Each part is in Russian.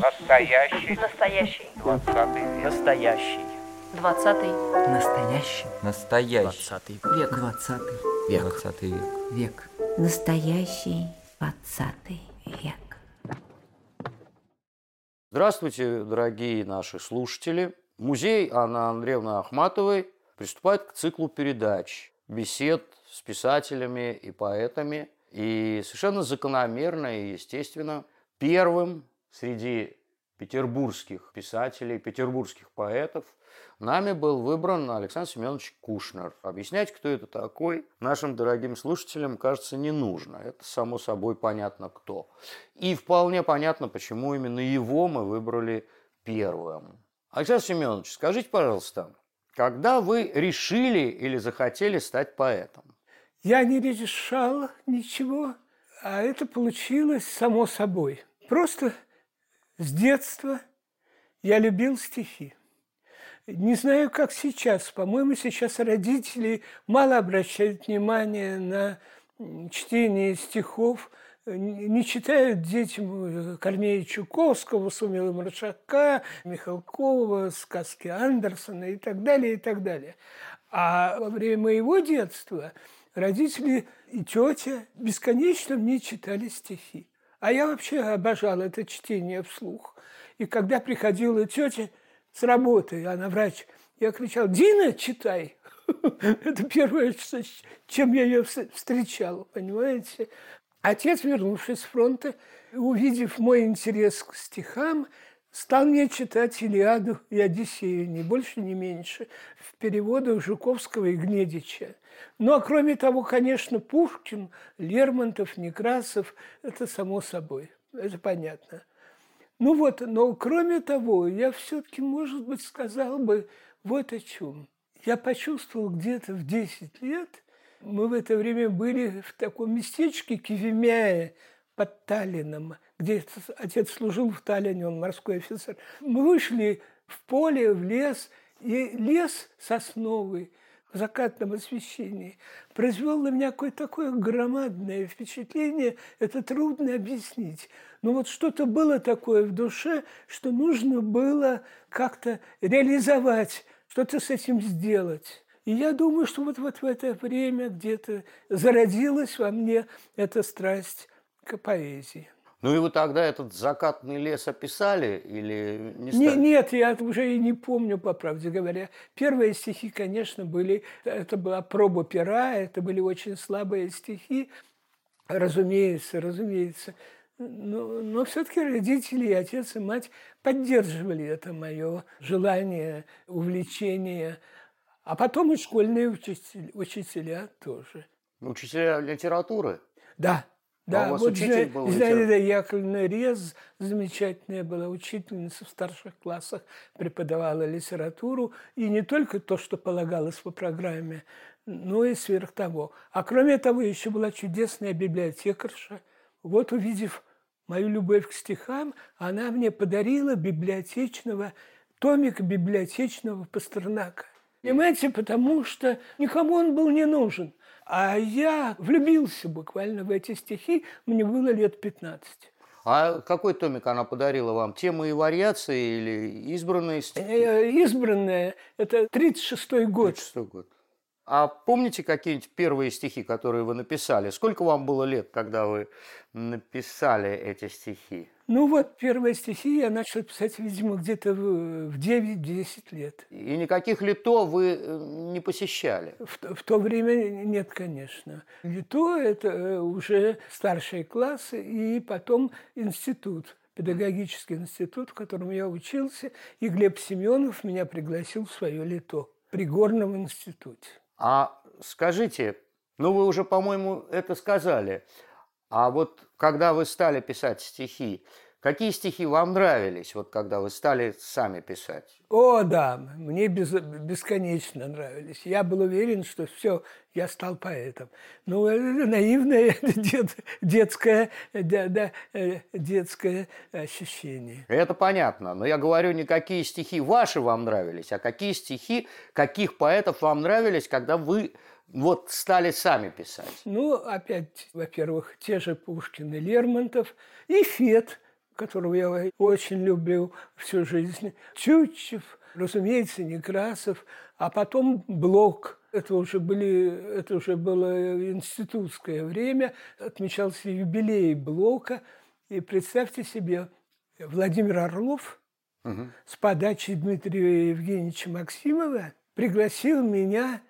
Настоящий. Настоящий. Двадцатый век. Настоящий. Двадцатый. Настоящий. Настоящий. Двадцатый век. Двадцатый Век. Двадцатый век. Век. Настоящий двадцатый век. Здравствуйте, дорогие наши слушатели. Музей Анны Андреевны Ахматовой приступает к циклу передач, бесед с писателями и поэтами. И совершенно закономерно и естественно первым среди петербургских писателей, петербургских поэтов нами был выбран Александр Семенович Кушнер. Объяснять, кто это такой, нашим дорогим слушателям, кажется, не нужно. Это само собой понятно кто. И вполне понятно, почему именно его мы выбрали первым. Александр Семенович, скажите, пожалуйста, когда вы решили или захотели стать поэтом? Я не решал ничего, а это получилось само собой. Просто с детства я любил стихи. Не знаю, как сейчас. По-моему, сейчас родители мало обращают внимание на чтение стихов, не читают детям Корнея Чуковского, Сумила Маршака, Михалкова, сказки Андерсона и так далее, и так далее. А во время моего детства родители и тетя бесконечно мне читали стихи. А я вообще обожала это чтение вслух. И когда приходила тетя с работы, она врач, я кричал, Дина, читай. Это первое, чем я ее встречал, понимаете? Отец, вернувшись с фронта, увидев мой интерес к стихам, стал мне читать Илиаду и Одиссею, ни больше, ни меньше, в переводах Жуковского и Гнедича. Ну, а кроме того, конечно, Пушкин, Лермонтов, Некрасов – это само собой, это понятно. Ну вот, но кроме того, я все-таки, может быть, сказал бы вот о чем. Я почувствовал где-то в 10 лет, мы в это время были в таком местечке Кивемяе под Таллином, где отец служил в Таллине, он морской офицер. Мы вышли в поле, в лес, и лес сосновый – в закатном освещении произвел на меня какое-то такое громадное впечатление, это трудно объяснить. Но вот что-то было такое в душе, что нужно было как-то реализовать, что-то с этим сделать. И я думаю, что вот, вот в это время где-то зародилась во мне эта страсть к поэзии. Ну и вы тогда этот закатный лес описали или не стали? Не, нет, я уже и не помню, по правде говоря. Первые стихи, конечно, были, это была проба пера, это были очень слабые стихи, разумеется, разумеется. Но, но все-таки родители, и отец и мать поддерживали это мое желание, увлечение. А потом и школьные учителя, учителя тоже. Учителя литературы? Да, да, а у вас вот учитель был? Зинаида Яковлевна Рез, замечательная была учительница в старших классах, преподавала литературу, и не только то, что полагалось по программе, но и сверх того. А кроме того, еще была чудесная библиотекарша. Вот увидев мою любовь к стихам, она мне подарила библиотечного, томик библиотечного Пастернака. Понимаете, потому что никому он был не нужен – а я влюбился буквально в эти стихи, мне было лет 15. А какой томик она подарила вам? Темы и вариации или избранные стихи? Э, избранные. Это 36-й год. 36 год. А помните какие-нибудь первые стихи, которые вы написали? Сколько вам было лет, когда вы написали эти стихи? Ну вот первые стихи я начал писать, видимо, где-то в 9-10 лет. И никаких лито вы э, не посещали? В, в то время нет, конечно. Лито – это э, уже старшие классы и потом институт педагогический институт, в котором я учился, и Глеб Семенов меня пригласил в свое лито при Горном институте. А скажите, ну вы уже, по-моему, это сказали, а вот когда вы стали писать стихи, какие стихи вам нравились, вот когда вы стали сами писать? О, да, мне без, бесконечно нравились. Я был уверен, что все, я стал поэтом. Ну, это наивное дет, детское, да, да, э, детское ощущение. Это понятно, но я говорю, не какие стихи ваши вам нравились, а какие стихи, каких поэтов вам нравились, когда вы вот стали сами писать? Ну, опять, во-первых, те же Пушкин и Лермонтов, и Фет, которого я очень люблю всю жизнь, Чутчев, разумеется, Некрасов, а потом Блок. Это уже, были, это уже было институтское время, отмечался юбилей Блока. И представьте себе, Владимир Орлов угу. с подачи Дмитрия Евгеньевича Максимова пригласил меня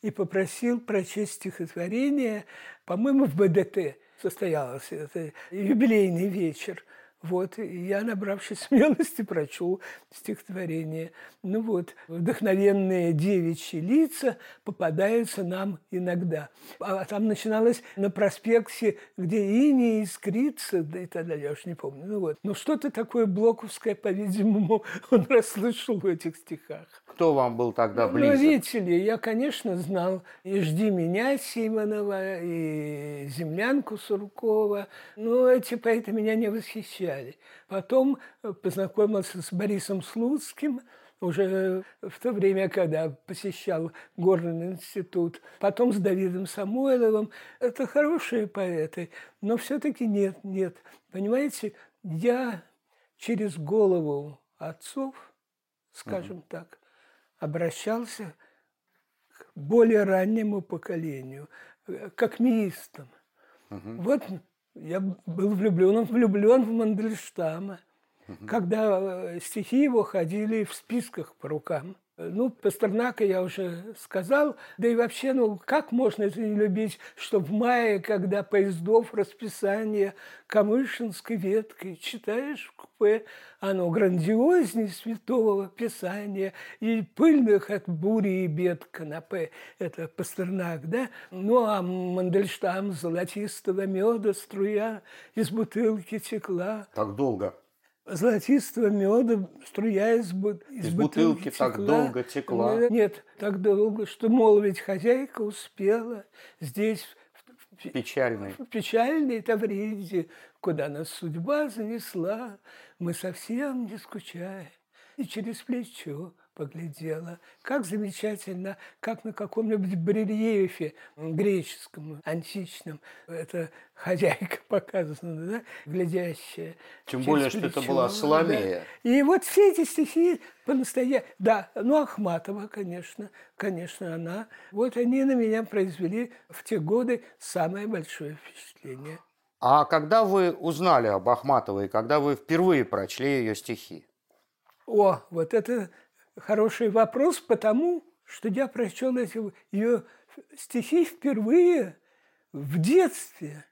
и попросил прочесть стихотворение, по-моему, в БДТ состоялся это юбилейный вечер. Вот, и я, набравшись смелости, прочел стихотворение. Ну вот, вдохновенные девичьи лица попадаются нам иногда. А там начиналось на проспекте, где ини искрится, да и тогда я уж не помню. Ну вот, но что-то такое блоковское, по-видимому, он расслышал в этих стихах. Кто вам был тогда ну, близок? Ну, видите ли, я, конечно, знал и «Жди меня» Симонова, и «Землянку» Суркова, но эти поэты меня не восхищали. Потом э, познакомился с Борисом Слуцким, уже в то время, когда посещал Горный институт. Потом с Давидом Самойловым. Это хорошие поэты, но все-таки нет, нет. Понимаете, я через голову отцов, скажем mm-hmm. так, обращался к более раннему поколению, э, к акмеистам. Угу. Вот я был влюблен, он влюблен в Мандельштама, угу. когда э, стихи его ходили в списках по рукам. Ну, Пастернака я уже сказал. Да и вообще, ну, как можно это не любить, что в мае, когда поездов расписание Камышинской веткой читаешь в купе, оно грандиознее святого писания и пыльных от бури и бед канапе. Это Пастернак, да? Ну, а Мандельштам золотистого меда струя из бутылки текла. Так долго? Золотистого меда, струя из, из, из бутылки, бутылки так долго текла. Нет, так долго, что, мол, ведь хозяйка успела здесь печальный. В печальной Тавриде, куда нас судьба занесла, мы совсем не скучаем. И через плечо поглядела. Как замечательно, как на каком-нибудь барельефе греческом, античном, эта хозяйка показана, да, глядящая. Тем более, плечо, что это была Соломея. Да. И вот все эти стихи по-настоящему... Да, ну, Ахматова, конечно, конечно, она. Вот они на меня произвели в те годы самое большое впечатление. А когда вы узнали об Ахматовой, когда вы впервые прочли ее стихи? О, вот это хороший вопрос, потому что я прочел эти ее стихи впервые в детстве.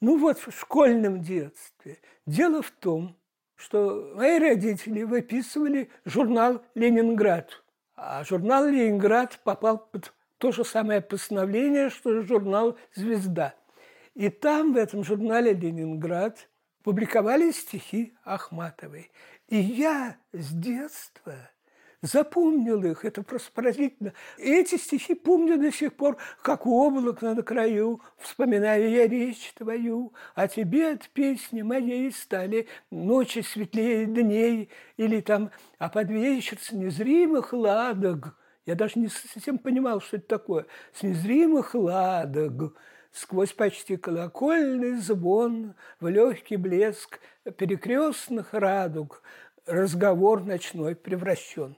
Ну вот, в школьном детстве. Дело в том, что мои родители выписывали журнал «Ленинград». А журнал «Ленинград» попал под то же самое постановление, что журнал «Звезда». И там, в этом журнале «Ленинград», публиковали стихи Ахматовой. И я с детства – запомнил их, это просто поразительно. Эти стихи помню до сих пор, как облак на краю, вспоминаю я речь твою, а тебе от песни моей стали ночи светлее дней, или там, а под вечер с незримых ладог, я даже не совсем понимал, что это такое, с незримых ладог, сквозь почти колокольный звон, в легкий блеск перекрестных радуг, разговор ночной превращен.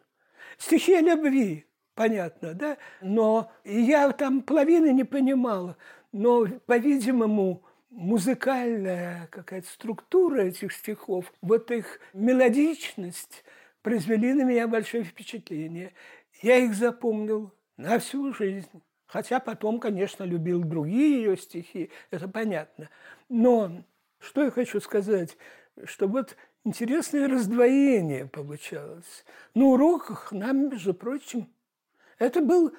Стихи о любви, понятно, да? Но я там половины не понимала. Но, по-видимому, музыкальная какая-то структура этих стихов, вот их мелодичность произвели на меня большое впечатление. Я их запомнил на всю жизнь. Хотя потом, конечно, любил другие ее стихи, это понятно. Но что я хочу сказать, что вот интересное раздвоение получалось. На уроках нам, между прочим, это был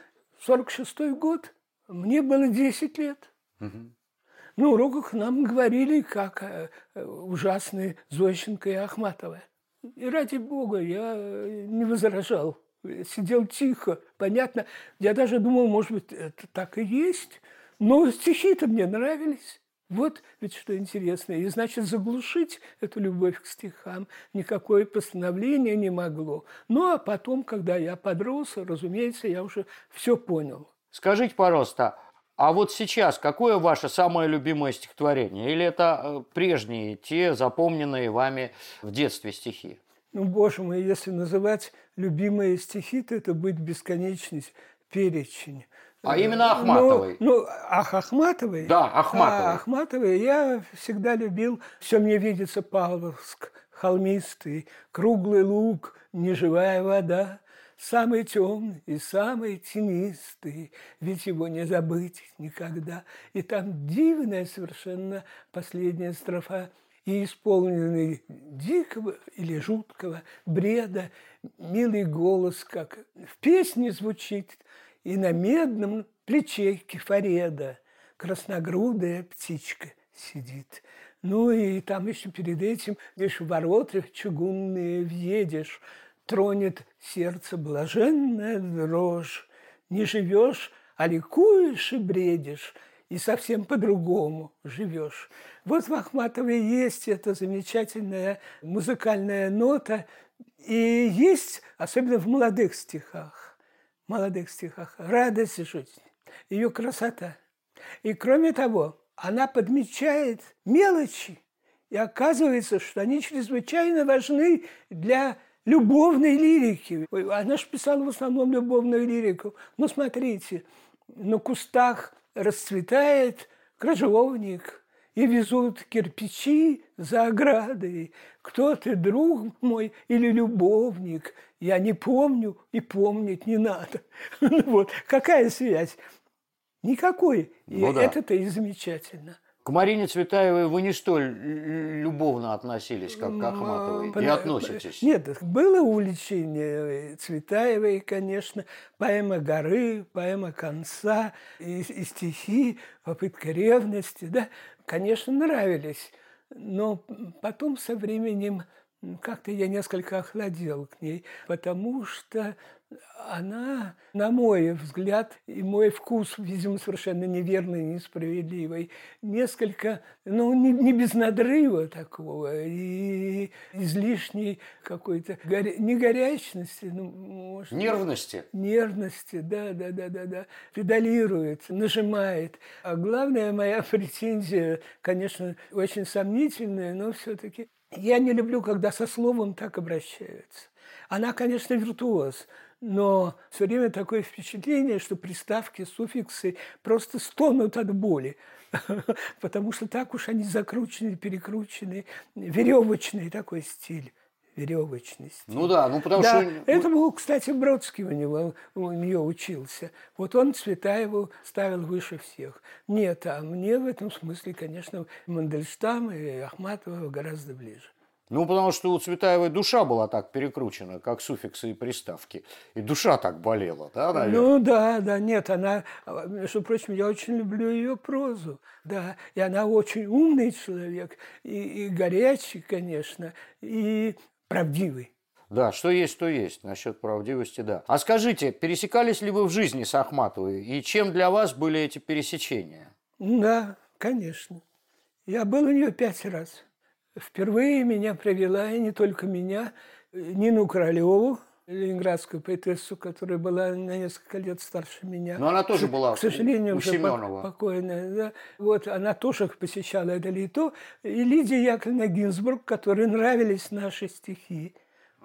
46-й год, мне было 10 лет. Угу. На уроках нам говорили, как э, ужасные Зощенко и Ахматова. И ради бога, я не возражал. Сидел тихо, понятно. Я даже думал, может быть, это так и есть. Но стихи-то мне нравились. Вот ведь что интересно. И значит, заглушить эту любовь к стихам никакое постановление не могло. Ну, а потом, когда я подрос, разумеется, я уже все понял. Скажите, пожалуйста, а вот сейчас какое ваше самое любимое стихотворение? Или это э, прежние, те запомненные вами в детстве стихи? Ну, боже мой, если называть любимые стихи, то это будет бесконечный перечень. А именно Ахматовой? Ну, ну ах, Ахматовой? Да, Ахматовой. А, Ахматовой я всегда любил «Все мне видится Павловск, холмистый, круглый луг, неживая вода, самый темный и самый тенистый, ведь его не забыть никогда». И там дивная совершенно последняя строфа – и исполненный дикого или жуткого бреда, милый голос, как в песне звучит, и на медном плече кефареда красногрудая птичка сидит. Ну и там еще перед этим, лишь в ворота чугунные въедешь, тронет сердце блаженная дрожь. Не живешь, а ликуешь и бредишь, и совсем по-другому живешь. Вот в Ахматовой есть эта замечательная музыкальная нота, и есть, особенно в молодых стихах, молодых стихах, радость жизни, ее красота. И кроме того, она подмечает мелочи, и оказывается, что они чрезвычайно важны для любовной лирики. Она же писала в основном любовную лирику. Ну, смотрите, на кустах расцветает крыжовник – и везут кирпичи за оградой. Кто ты, друг мой или любовник? Я не помню и помнить не надо. Вот какая связь? Никакой. Ну, и да. это-то и замечательно. К Марине Цветаевой вы не столь любовно относились, как к Ахматовой, и относитесь? Нет, было увлечение Цветаевой, конечно, поэма «Горы», поэма «Конца», и, и стихи, попытка ревности, да, конечно, нравились. Но потом со временем как-то я несколько охладел к ней, потому что она, на мой взгляд, и мой вкус, видимо, совершенно неверный, несправедливый, несколько, ну, не, не без надрыва такого, и излишней какой-то, горя... не горячности, ну, может... Нервности? Нервности, да, да, да, да, да. Педалирует, нажимает. А главная моя претензия, конечно, очень сомнительная, но все-таки я не люблю, когда со словом так обращаются. Она, конечно, виртуоз, но все время такое впечатление, что приставки, суффиксы просто стонут от боли, потому что так уж они закручены, перекручены, веревочный такой стиль веревочности. Ну да, ну потому да, что... Это был, кстати, Бродский у него, у нее учился. Вот он Цветаеву ставил выше всех. Нет, а мне в этом смысле, конечно, Мандельштам и Ахматова гораздо ближе. Ну, потому что у Цветаевой душа была так перекручена, как суффиксы и приставки. И душа так болела, да, наверное? Ну, да, да, нет, она, между прочим, я очень люблю ее прозу, да, и она очень умный человек, и, и горячий, конечно, и правдивый. Да, что есть, то есть. Насчет правдивости, да. А скажите, пересекались ли вы в жизни с Ахматовой? И чем для вас были эти пересечения? Да, конечно. Я был у нее пять раз. Впервые меня привела, и не только меня, Нину Королеву, ленинградскую поэтессу, которая была на несколько лет старше меня. Но она тоже была К сожалению, у уже Семенова. покойная. Да. Вот, она тоже посещала это лито. И Лидия Яковлевна Гинзбург, которой нравились наши стихи,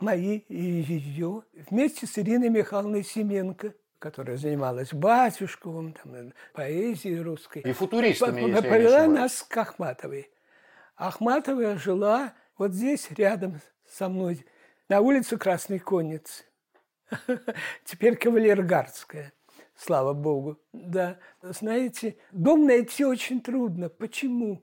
мои и ее, вместе с Ириной Михайловной Семенко, которая занималась Батюшковым, там, поэзией русской. И футуристами, Повела нас к Ахматовой. Ахматова жила вот здесь, рядом со мной, на улице Красной Конницы. Теперь Кавалергардская, слава богу. Да, знаете, дом найти очень трудно. Почему?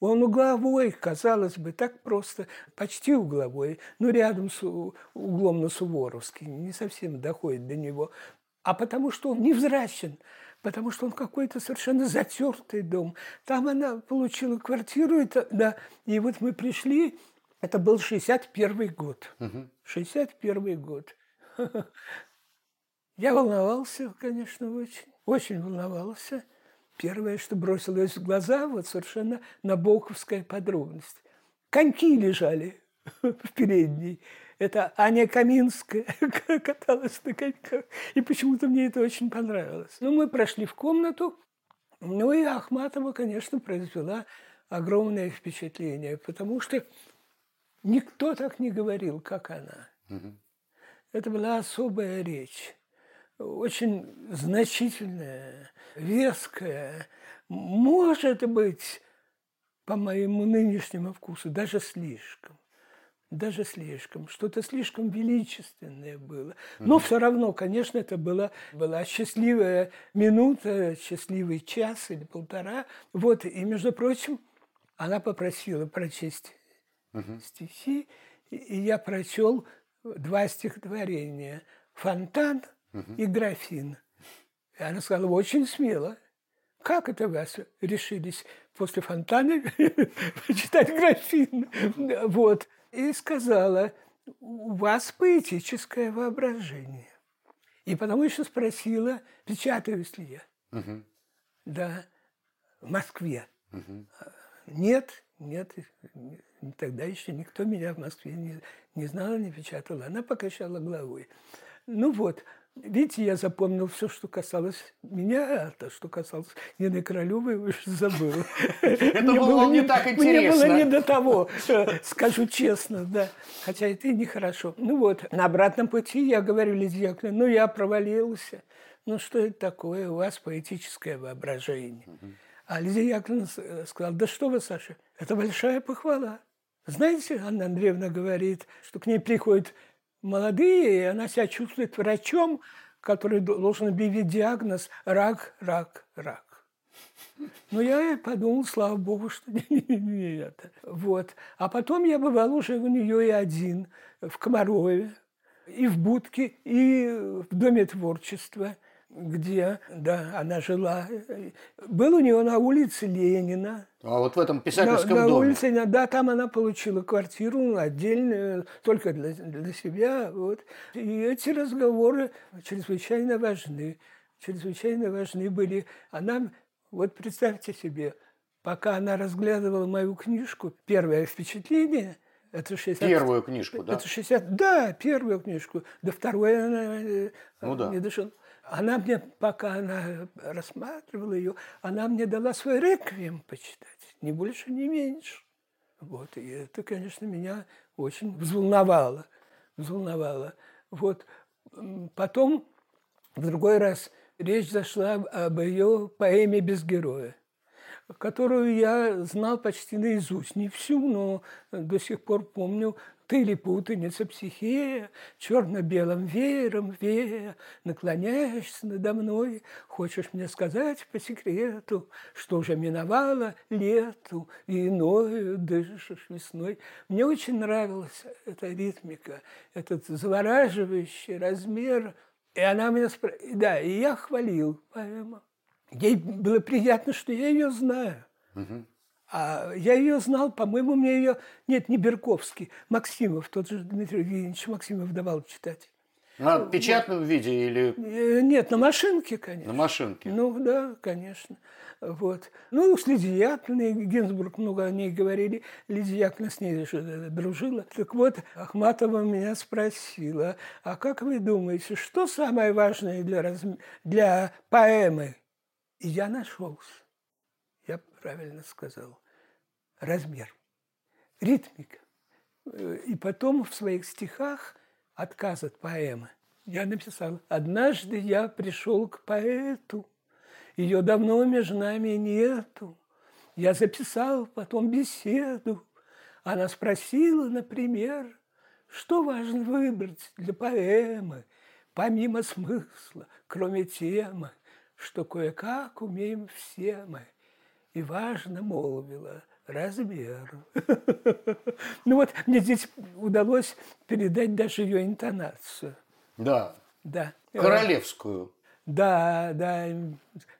Он угловой, казалось бы, так просто, почти угловой, но рядом с углом на Суворовский, не совсем доходит до него. А потому что он невзрачен, потому что он какой-то совершенно затертый дом. Там она получила квартиру, это, да, и вот мы пришли, это был 61 год. 61 год. Я волновался, конечно, очень. Очень волновался. Первое, что бросилось в глаза, вот совершенно набоковская подробность. Коньки лежали в передней. Это Аня Каминская каталась на коньках. И почему-то мне это очень понравилось. Ну, мы прошли в комнату. Ну, и Ахматова, конечно, произвела огромное впечатление, потому что никто так не говорил, как она. Это была особая речь, очень значительная, веская, может быть, по моему нынешнему вкусу, даже слишком. Даже слишком. Что-то слишком величественное было. Но все равно, конечно, это была, была счастливая минута, счастливый час или полтора. Вот, и, между прочим, она попросила прочесть стихи, и я прочел два стихотворения «Фонтан» и «Графин». И она сказала, очень смело. Как это вас решились после фонтана почитать графин? Вот. И сказала, у вас поэтическое воображение. И потом еще спросила, печатаюсь ли я. Да, в Москве. Нет, нет, тогда еще никто меня в Москве не, не знал, не печатал. Она покачала головой. Ну вот, Видите, я запомнил все, что касалось меня, а то, что касалось Нины Королевой, уже забыл. Это было не так интересно. Мне было не до того, скажу честно, да. Хотя это и нехорошо. Ну вот, на обратном пути я говорю Лидии Яковлевне, ну я провалился. Ну что это такое, у вас поэтическое воображение. А Лидия Яковлевна сказала, да что вы, Саша, это большая похвала. Знаете, Анна Андреевна говорит, что к ней приходит молодые, и она себя чувствует врачом, который должен объявить диагноз «рак, рак, рак». Но я подумал, слава богу, что не, не, не это. Вот. А потом я бывал уже у нее и один, в Комарове, и в Будке, и в Доме творчества – где, да, она жила. Был у нее на улице Ленина. А вот в этом писательском на, на доме? Улице, да, там она получила квартиру отдельную, только для, для себя. Вот. И эти разговоры чрезвычайно важны. Чрезвычайно важны были. Она, вот представьте себе, пока она разглядывала мою книжку, первое впечатление – это 60... Первую книжку, да? Это 60... Да, первую книжку. Да второе она э, ну, да. не дошла. Она мне, пока она рассматривала ее, она мне дала свой реквием почитать, ни больше, ни меньше. Вот, и это, конечно, меня очень взволновало, взволновало. Вот, потом, в другой раз, речь зашла об ее поэме «Без героя» которую я знал почти наизусть. Не всю, но до сих пор помню ты ли путаница психея, черно-белым веером вея, наклоняешься надо мной, хочешь мне сказать по секрету, что уже миновало лету, и иною дышишь весной. Мне очень нравилась эта ритмика, этот завораживающий размер. И она меня спросила, да, и я хвалил поэму. Ей было приятно, что я ее знаю. Угу. А я ее знал, по-моему, мне ее... Нет, не Берковский, Максимов, тот же Дмитрий Евгеньевич Максимов давал читать. На печатном вот. виде или... Э, нет, на машинке, конечно. На машинке? Ну, да, конечно. Вот. Ну, с Лидией Яковлевной, Гинзбург много о ней говорили. Лидия Яковлевна с ней же дружила. Так вот, Ахматова меня спросила, а как вы думаете, что самое важное для, раз... для поэмы? И я нашелся. Я правильно сказал размер, ритмика. Э, и потом в своих стихах отказ от поэмы я написал «Однажды я пришел к поэту, ее давно между нами нету. Я записал потом беседу. Она спросила, например, что важно выбрать для поэмы, помимо смысла, кроме темы, что кое-как умеем все мы. И важно молвила – размер. Ну вот мне здесь удалось передать даже ее интонацию. Да. Да. Королевскую. Да, да,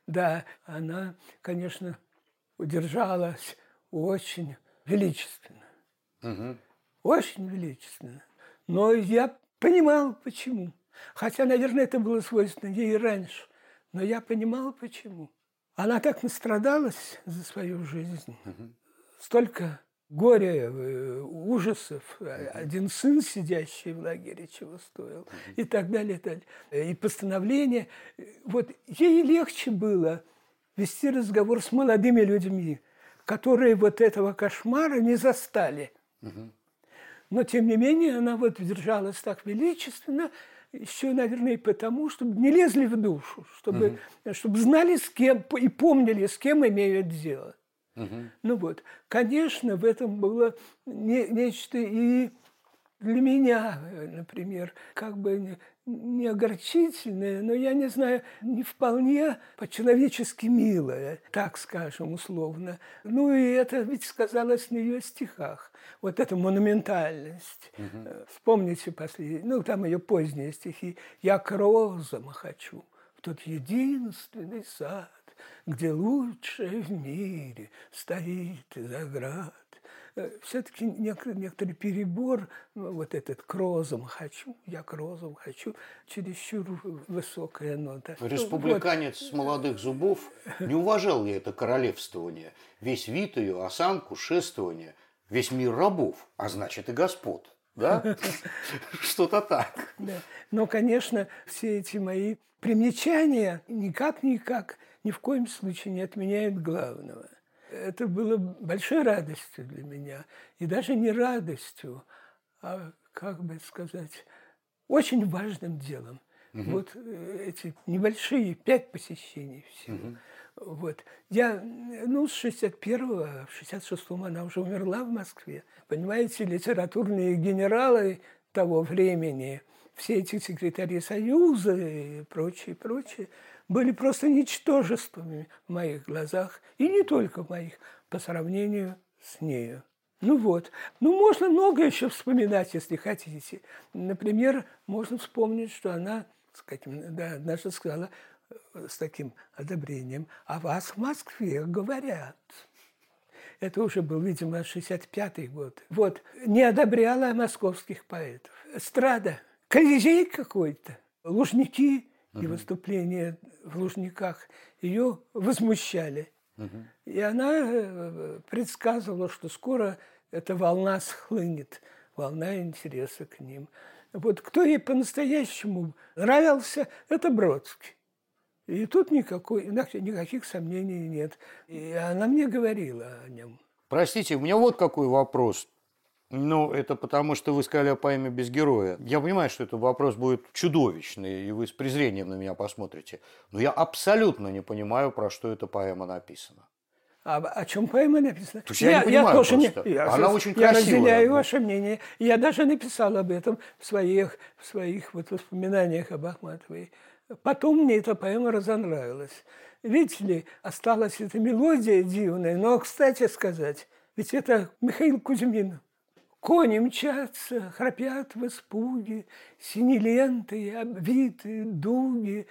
да. Она, конечно, удержалась очень величественно. Угу. Очень величественно. Но я понимал, почему. Хотя, наверное, это было свойственно ей раньше. Но я понимал, почему. Она так настрадалась за свою жизнь. Угу столько горя, э, ужасов. Один сын, сидящий в лагере, чего стоил. И так далее, и так далее. И постановление. Вот ей легче было вести разговор с молодыми людьми, которые вот этого кошмара не застали. Но, тем не менее, она вот держалась так величественно, еще, наверное, и потому, чтобы не лезли в душу, чтобы, угу. чтобы знали, с кем, и помнили, с кем имеют дело. Угу. Ну вот, конечно, в этом было не, нечто и для меня, например, как бы не огорчительное, но я не знаю, не вполне по-человечески милое, так скажем, условно. Ну и это ведь сказалось на ее стихах. Вот эта монументальность. Угу. Вспомните последние, ну там ее поздние стихи. «Я к розам хочу, в тот единственный сад, где лучшее в мире стоит из оград. Э, все-таки некоторый, некоторый перебор, ну, вот этот к розам хочу, я к розам хочу, чересчур высокая нота. Республиканец вот. с молодых зубов не уважал я это королевствование, весь вид ее, осанку, шествование, весь мир рабов, а значит и господ. Да? Что-то так. Да. Но, конечно, все эти мои примечания никак-никак ни в коем случае не отменяют главного – это было большой радостью для меня. И даже не радостью, а, как бы сказать, очень важным делом. Угу. Вот э, эти небольшие пять посещений всего. Угу. Вот. Я, ну, с 61-го, в 66-м она уже умерла в Москве. Понимаете, литературные генералы того времени, все эти секретари Союза и прочее, прочее, были просто ничтожествами в моих глазах, и не только в моих, по сравнению с нею. Ну вот. Ну, можно много еще вспоминать, если хотите. Например, можно вспомнить, что она, сказать, да, однажды сказала э, с таким одобрением, «О вас в Москве говорят». Это уже был, видимо, 65-й год. Вот. Не одобряла московских поэтов. Эстрада. Колизей какой-то. Лужники и выступления в Лужниках ее возмущали. И она э, предсказывала, что скоро эта волна схлынет, волна интереса к ним. Вот кто ей по-настоящему нравился, это Бродский. И тут никакой, никаких сомнений нет. И она мне говорила о нем. Простите, у меня вот какой вопрос. Ну, это потому, что вы сказали о поэме «Без героя». Я понимаю, что этот вопрос будет чудовищный, и вы с презрением на меня посмотрите. Но я абсолютно не понимаю, про что эта поэма написана. А о чем поэма написана? То есть я, я не понимаю я тоже просто. Не, я, Она очень красивая. Я разделяю ваше мнение. Я даже написал об этом в своих, в своих вот воспоминаниях об Ахматовой. Потом мне эта поэма разонравилась. Видите ли, осталась эта мелодия дивная. Но, кстати сказать, ведь это Михаил Кузьмин. Кони мчатся, храпят в испуге, синеленты, обвиты, дуги,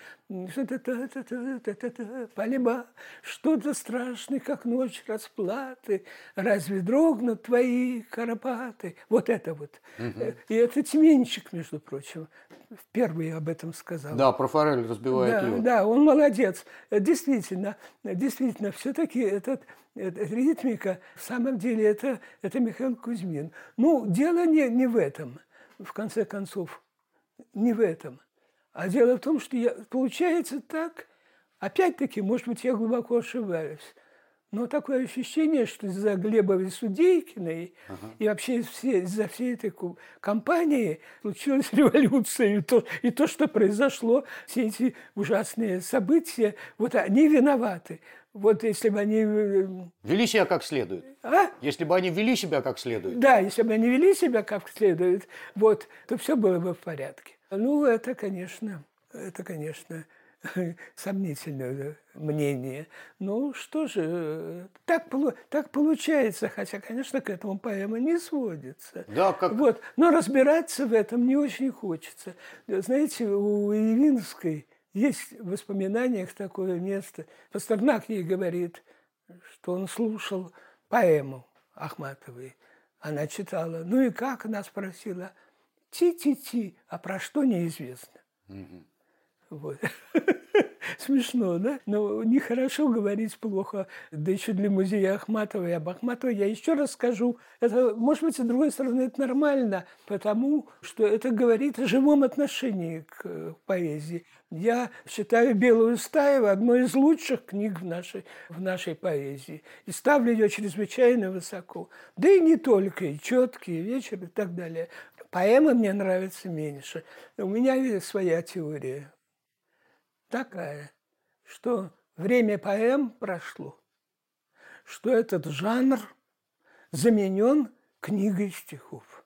полеба, что-то страшное, как ночь расплаты, разве дрогнут твои карапаты? Вот это вот. Угу. И это Тименчик, между прочим, впервые об этом сказал. Да, про форель разбивает да, лед. Да, он молодец. Действительно, действительно, все-таки этот, эта ритмика, в самом деле, это, это Михаил Кузьмин. Ну, дело не, не в этом, в конце концов не в этом. А дело в том, что я, получается так, опять-таки, может быть, я глубоко ошибаюсь, но такое ощущение, что из-за Глебовой Судейкиной ага. и вообще из-за всей этой кампании случилась революция. И то, и то, что произошло, все эти ужасные события, вот они виноваты. Вот если бы они... Э, вели себя как следует. А? Если бы они вели себя как следует. Да, если бы они вели себя как следует, вот, то все было бы в порядке. Ну, это, конечно, это, конечно, сомнительное мнение. Ну, что же, так, так получается, хотя, конечно, к этому поэма не сводится. Да, как... Вот. Но разбираться в этом не очень хочется. Знаете, у Явинской есть в воспоминаниях такое место. Пастернак ей говорит, что он слушал поэму Ахматовой. Она читала. Ну и как? Она спросила. Ти-ти-ти. А про что неизвестно. Угу. Вот. Смешно, да? Но нехорошо говорить плохо. Да еще для музея Ахматова и об Ахматовой я еще раз скажу. Это, может быть, с другой стороны, это нормально, потому что это говорит о живом отношении к поэзии. Я считаю «Белую стаю» одной из лучших книг в нашей, в нашей поэзии. И ставлю ее чрезвычайно высоко. Да и не только, и «Четкий», и «Вечер» и так далее. Поэма мне нравится меньше. У меня есть своя теория такая, что время поэм прошло, что этот жанр заменен книгой стихов.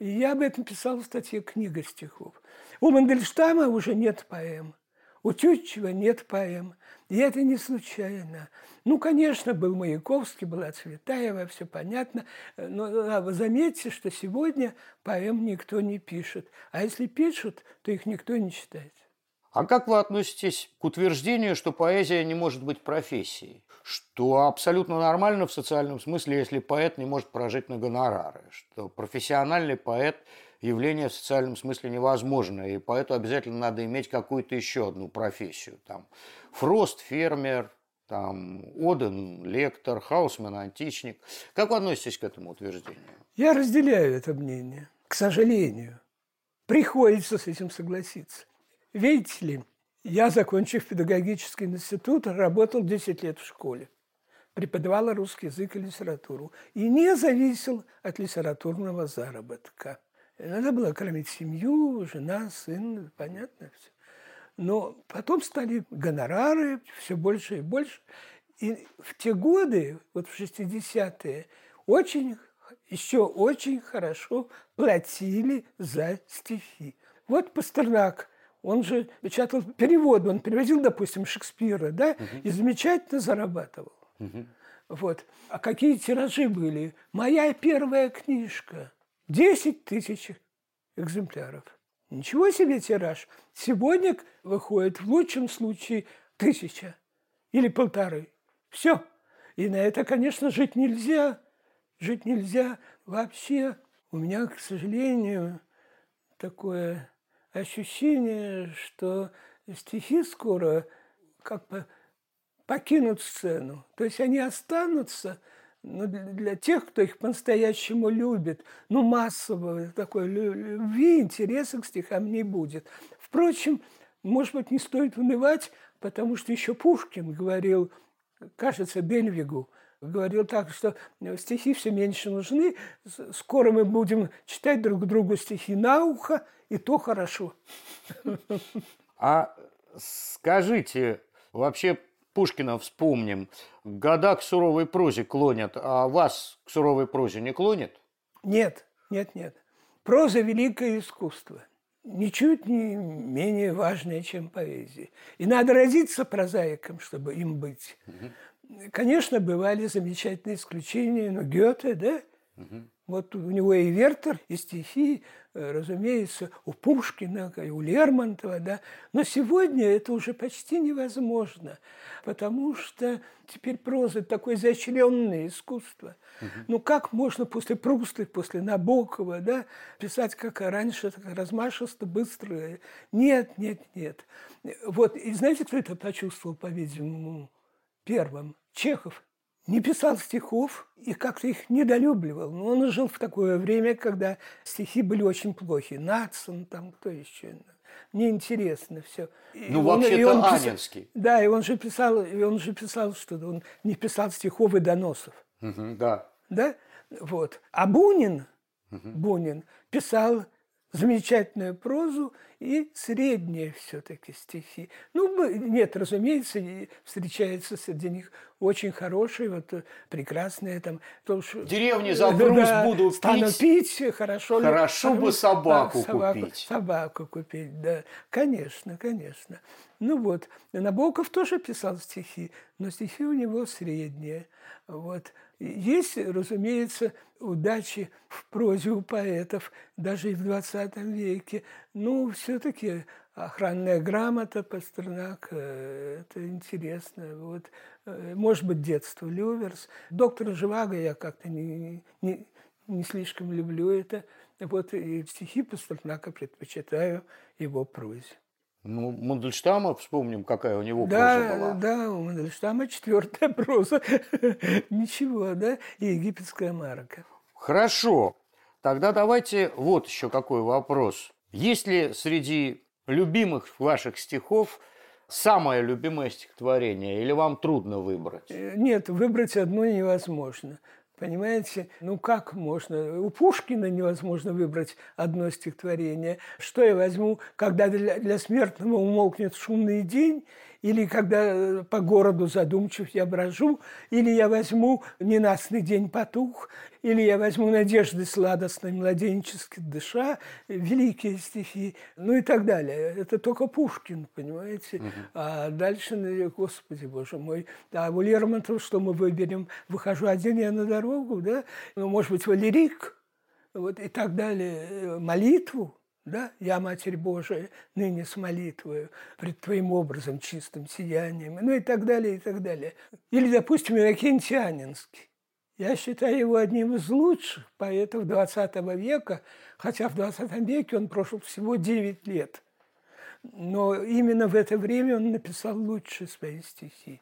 И я об этом писал в статье «Книга стихов». У Мандельштама уже нет поэм, у Тютчева нет поэм. И это не случайно. Ну, конечно, был Маяковский, была Цветаева, все понятно. Но вы заметьте, что сегодня поэм никто не пишет. А если пишут, то их никто не читает. А как вы относитесь к утверждению, что поэзия не может быть профессией? Что абсолютно нормально в социальном смысле, если поэт не может прожить на гонорары? Что профессиональный поэт явление в социальном смысле невозможно, и поэту обязательно надо иметь какую-то еще одну профессию. Там Фрост, фермер, там Оден, лектор, Хаусман, античник. Как вы относитесь к этому утверждению? Я разделяю это мнение, к сожалению. Приходится с этим согласиться. Видите ли, я, закончив педагогический институт, работал 10 лет в школе. Преподавала русский язык и литературу. И не зависел от литературного заработка. Надо было кормить семью, жена, сын, понятно все. Но потом стали гонорары все больше и больше. И в те годы, вот в 60-е, очень, еще очень хорошо платили за стихи. Вот Пастернак, он же печатал переводы, он переводил, допустим, Шекспира, да, угу. и замечательно зарабатывал. Угу. Вот. А какие тиражи были? Моя первая книжка – 10 тысяч экземпляров. Ничего себе тираж. Сегодня выходит в лучшем случае тысяча или полторы. Все. И на это, конечно, жить нельзя. Жить нельзя вообще. У меня, к сожалению, такое ощущение, что стихи скоро как бы покинут сцену. То есть они останутся – ну, для, тех, кто их по-настоящему любит, ну, массового такой любви, интереса к стихам не будет. Впрочем, может быть, не стоит унывать, потому что еще Пушкин говорил, кажется, Бельвигу, говорил так, что стихи все меньше нужны, скоро мы будем читать друг другу стихи на ухо, и то хорошо. А скажите, вообще Пушкина вспомним. Года к суровой прозе клонят, а вас к суровой прозе не клонит? Нет, нет, нет. Проза – великое искусство. Ничуть не менее важное, чем поэзия. И надо родиться прозаиком, чтобы им быть. Угу. Конечно, бывали замечательные исключения, но Гёте, да? Угу. Вот у него и Вертер, и стихи, э, разумеется, у Пушкина, и у Лермонтова, да. Но сегодня это уже почти невозможно, потому что теперь проза – такое изощренное искусство. Угу. Ну как можно после Пруста, после Набокова, да, писать как раньше, так размашисто, быстро? Нет, нет, нет. Вот, и знаете, кто это почувствовал, по-видимому, первым? Чехов не писал стихов и как-то их недолюбливал. Но он жил в такое время, когда стихи были очень плохи. Нацин, там кто еще. Мне интересно все. Ну, вообще-то Анинский. Да, и он же писал, и он же писал, что он не писал стихов и доносов. Угу, да. Да? Вот. А Бунин, угу. Бунин писал замечательную прозу и средние все-таки стихи. Ну, нет, разумеется, встречается среди них очень хорошие, вот э, прекрасные там. То, что, Деревни за груз да, буду стану пить. пить, хорошо. Хорошо ли, бы собаку, собаку купить. Собаку купить, да. Конечно, конечно. Ну вот, Набоков тоже писал стихи, но стихи у него средние. Вот. Есть, разумеется, удачи в прозе у поэтов, даже и в 20 веке. Ну, все-таки охранная грамота Пастернак, э, это интересно. Вот, э, может быть, детство Люверс. Доктора Живаго я как-то не, не, не слишком люблю это. Вот и стихи Пастернака предпочитаю его прозе. Ну, Мандельштама, вспомним, какая у него проза Да, была. да, у Мандельштама четвертая проза. Ничего, да? И египетская марка. Хорошо. Тогда давайте вот еще какой вопрос. Есть ли среди любимых ваших стихов самое любимое стихотворение, или вам трудно выбрать? Э, Нет, выбрать одно невозможно. Понимаете? Ну как можно? У Пушкина невозможно выбрать одно стихотворение. Что я возьму, когда для, для смертного умолкнет шумный день, или когда э, по городу задумчив я брожу, или я возьму «Ненастный день потух», или я возьму «Надежды сладостной младенчески дыша», великие стихи, ну и так далее. Это только Пушкин, понимаете? А дальше, господи, боже мой. А у Лермонтова что мы выберем? Выхожу один я на дорогу, да? Ну, может быть, Валерик, вот и так далее. Молитву, да, я, Матерь Божия, ныне с молитвою, пред Твоим образом чистым сиянием, ну и так далее, и так далее. Или, допустим, Иннокентий Анинский. Я считаю его одним из лучших поэтов XX века, хотя в XX веке он прожил всего 9 лет. Но именно в это время он написал лучшие свои стихи.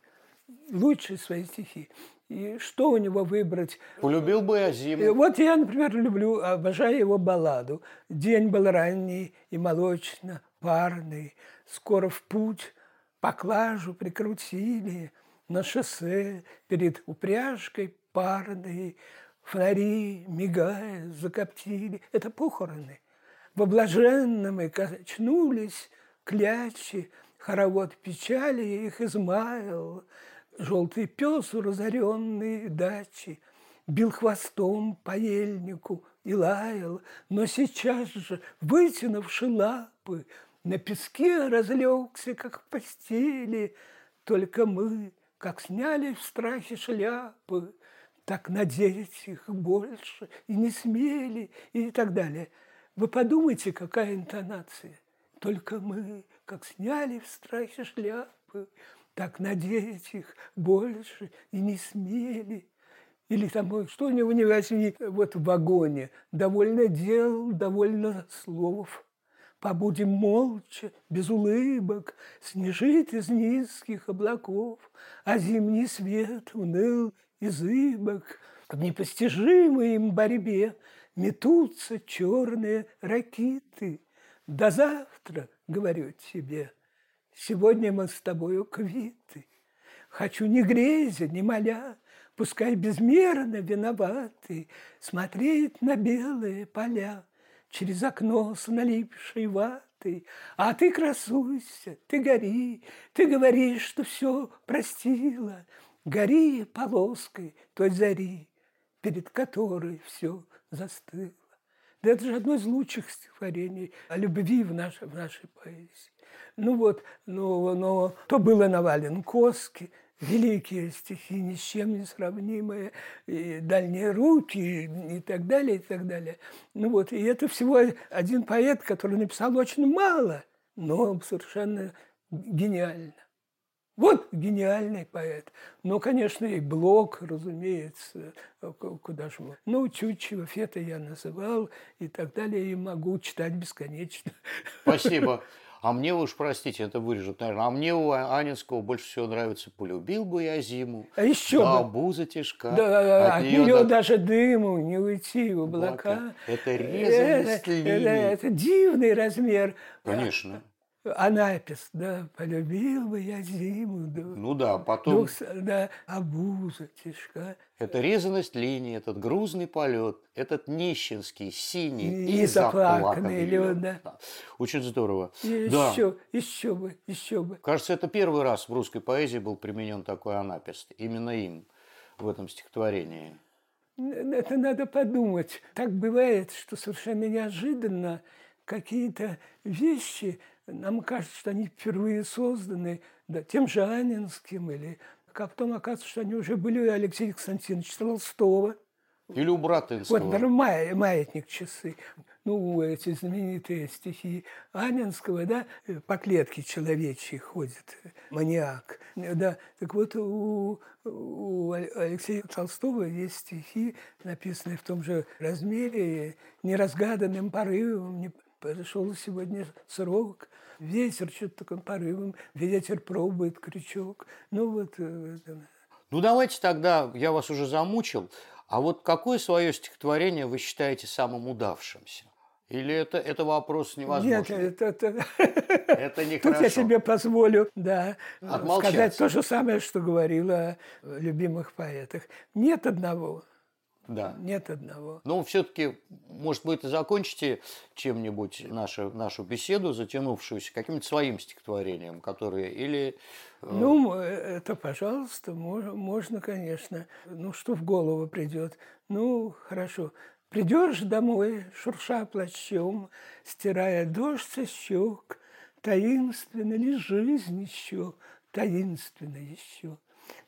Лучшие свои стихи. И что у него выбрать? Полюбил бы я зиму. Вот я, например, люблю, обожаю его балладу. День был ранний и молочно, парный, скоро в путь, поклажу прикрутили, на шоссе перед упряжкой парной, фонари, мигая, закоптили. Это похороны. В блаженном и качнулись клячи, хоровод печали их измаял. Желтый пес у разоренной дачи бил хвостом по ельнику и лаял, но сейчас же, вытянувши лапы, на песке разлегся, как в постели. Только мы, как сняли в страхе шляпы, так надеть их больше и не смели, и так далее. Вы подумайте, какая интонация. Только мы, как сняли в страхе шляпы, так надеть их больше и не смели. Или там, что у него не возьми, вот в вагоне. Довольно дел, довольно слов. Побудем молча, без улыбок, Снежит из низких облаков, А зимний свет уныл и зыбок. В непостижимой им борьбе Метутся черные ракиты. До завтра, говорю тебе, Сегодня мы с тобою квиты. Хочу ни грезя, ни моля, Пускай безмерно виноваты, Смотреть на белые поля Через окно с налипшей ватой. А ты красуйся, ты гори, Ты говоришь, что все простила. Гори полоской той зари, Перед которой все застыло. Да это же одно из лучших стихотворений о любви в нашей, в нашей поэзии. Ну вот, но, но то было на Валенкоске, великие стихи, ни с чем не сравнимые, и дальние руки, и, так далее, и так далее. Ну вот, и это всего один поэт, который написал очень мало, но совершенно гениально. Вот гениальный поэт. Ну, конечно, и Блок, разумеется, к- куда же мы. Ну, Чучева, Фета я называл и так далее, и могу читать бесконечно. Спасибо. А мне уж простите, это вырежут, наверное. А мне у Анинского больше всего нравится «Полюбил бы я зиму». А еще да, бы. буза тяжка. Да, от, неё нее до- даже дыму не уйти в облака. Облака. Это резаность это, линий. это, это дивный размер. Конечно. Анапис, да, полюбил бы я зиму. Да, Ну да, потом Дух да, обуза тяжка. это резаность линии, этот грузный полет, этот нищенский, синий И и, заплаканный лед, лед. да. Очень здорово. И Да. еще, еще бы, еще бы. Кажется, это первый раз в русской поэзии был применен такой анапист. Именно им в этом стихотворении. Это надо подумать. Так бывает, что совершенно неожиданно какие-то вещи, нам кажется, что они впервые созданы да, тем же Анинским, или а потом оказывается, что они уже были у Алексея Константиновича Толстого. Или у Братынского. Вот, «Мая- маятник часы. Ну, эти знаменитые стихи Анинского, да, по клетке человечьей ходит маньяк. Да, так вот у, у Ал- Алексея Толстого есть стихи, написанные в том же размере, неразгаданным порывом, Пришел сегодня срок, ветер что-то таким порывом, ветер пробует крючок. Ну вот, э, это, Ну давайте тогда, я вас уже замучил, а вот какое свое стихотворение вы считаете самым удавшимся? Или это, это вопрос Нет, невозможен? это, это, Это Тут я себе позволю, да, сказать то же самое, что говорила о любимых поэтах. Нет одного, Да. нет одного. Но все-таки, может быть, и закончите чем-нибудь нашу, нашу беседу, затянувшуюся, каким-то своим стихотворением, которые или... э, Ну, э, это, пожалуйста, мож- можно, конечно. Ну, что в голову придет? Ну, хорошо. Придешь домой, шурша плащом, стирая дождь со щек, таинственно ли жизнь еще, таинственно еще.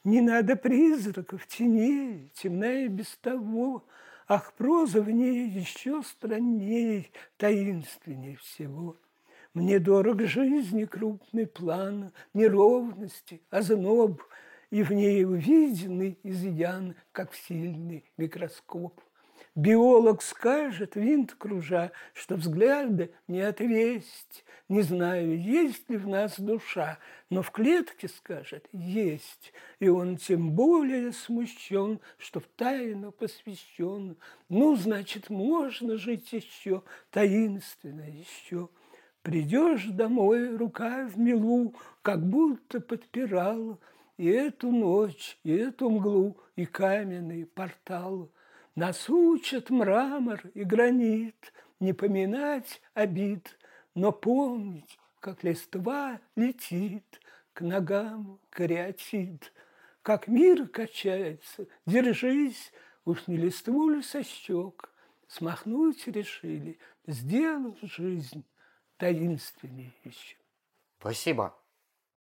Не надо призраков, теней, темная без того, Ах, проза в ней еще странней, таинственней всего. Мне дорог жизни крупный план, неровности, озноб, И в ней увиденный изъян, как сильный микроскоп. Биолог скажет, винт кружа, что взгляда не отвесть. Не знаю, есть ли в нас душа, но в клетке скажет есть. И он тем более смущен, что в тайну посвящен. Ну, значит, можно жить еще, таинственно еще. Придешь домой, рука в милу, как будто подпирала и эту ночь, и эту мглу, и каменный портал. Нас учат мрамор и гранит, не поминать обид, но помнить, как листва летит к ногам кариатид. Как мир качается, держись, уж не листву ли со щек. Смахнуть решили, сделав жизнь таинственнее еще. Спасибо.